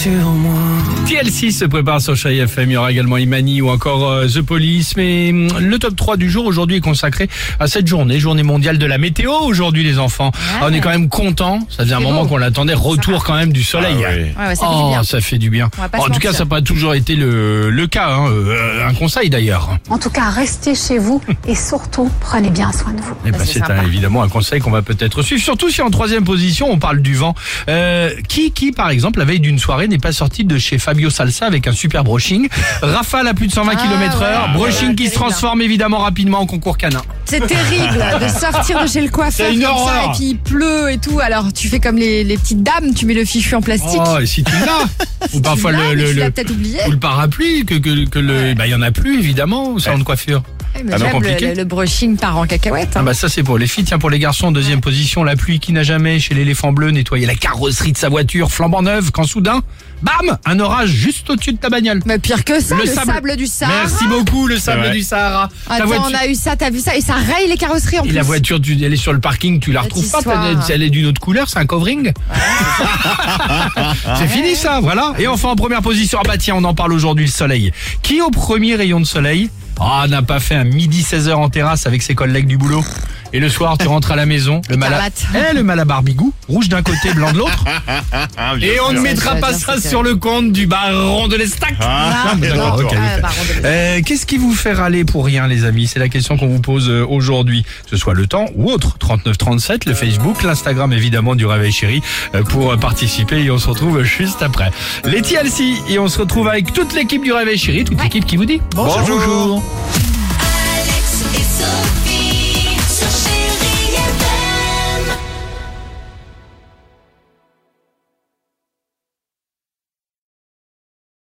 sur moi. TLC se prépare sur Chérie FM, il y aura également Imani ou encore euh, The Police, mais hum, le top 3 du jour aujourd'hui est consacré à cette journée, journée mondiale de la météo aujourd'hui les enfants. Ah, on est quand même content, ça faisait un moment qu'on l'attendait, retour quand même du soleil. Ouais, ouais, ça fait du Oh, bien. ça fait du bien. En tout cas, ça n'a pas toujours été le, le cas, hein, euh, un conseil d'ailleurs. En tout cas, restez chez vous et surtout, prenez bien soin de vous. Eh ben, Bah, c'est évidemment un conseil qu'on va peut-être suivre, surtout si en troisième position on parle du vent. Euh, qui, qui par exemple, la veille d'une soirée n'est pas sorti de chez Fabio Salsa avec un super brushing, rafale à plus de 120 Ah, km heure, ouais. brushing Ouais, qui se transforme évidemment rapidement en concours canin. C'est terrible de sortir de chez le coiffeur C'est une comme ça horreur. et puis il pleut et tout. Alors tu fais comme les, les petites dames, tu mets le fichu en plastique. Oh, et si tu l'as Ou parfois le, le, le- peut-être oublié. ou le parapluie, que, que, que le, bah, il y en a plus évidemment au salon de coiffure. Mais Ah non, j'aime compliqué. le, brushing part en cacahuète. Ah hein. bah ça c'est pour les filles, tiens pour les garçons, deuxième position, la pluie qui n'a jamais chez l'éléphant bleu nettoyé la carrosserie de sa voiture flambant neuve quand soudain, bam, un orage juste au-dessus de ta bagnole. Mais pire que ça, le, sable, du Sahara. Merci beaucoup, le sable vrai. du Sahara. Ta Attends, voiture- on a eu ça, t'as vu ça? Et ça raye les carrosseries en Et plus. la voiture, tu, elle est sur le parking, tu la retrouves pas, histoire. elle est d'une autre couleur, c'est un covering. c'est fini ça, voilà. Et enfin en première position, ah bah tiens, on en parle aujourd'hui, le soleil. Qui au premier rayon de soleil ah, n'a pas fait un midi 16h en terrasse avec ses collègues du boulot et le soir, tu rentres à la maison, le mal. Eh, le mal à barbigou, rouge d'un côté, blanc de l'autre. Ah, Et on ne mettra ça, pas ça, sur le compte du baron de l'Estac. Ah, ah, bah. Euh, Qu'est-ce qui vous fait râler pour rien, les amis? C'est la question qu'on vous pose euh, aujourd'hui. Que ce soit le temps ou autre. 3937, le Facebook, l'Instagram évidemment du Réveil Chéri euh, pour euh, participer et on se retrouve juste après. Les TLC et on se retrouve avec toute l'équipe du Réveil Chéri, toute l'équipe qui vous dit bonjour. Bonjour.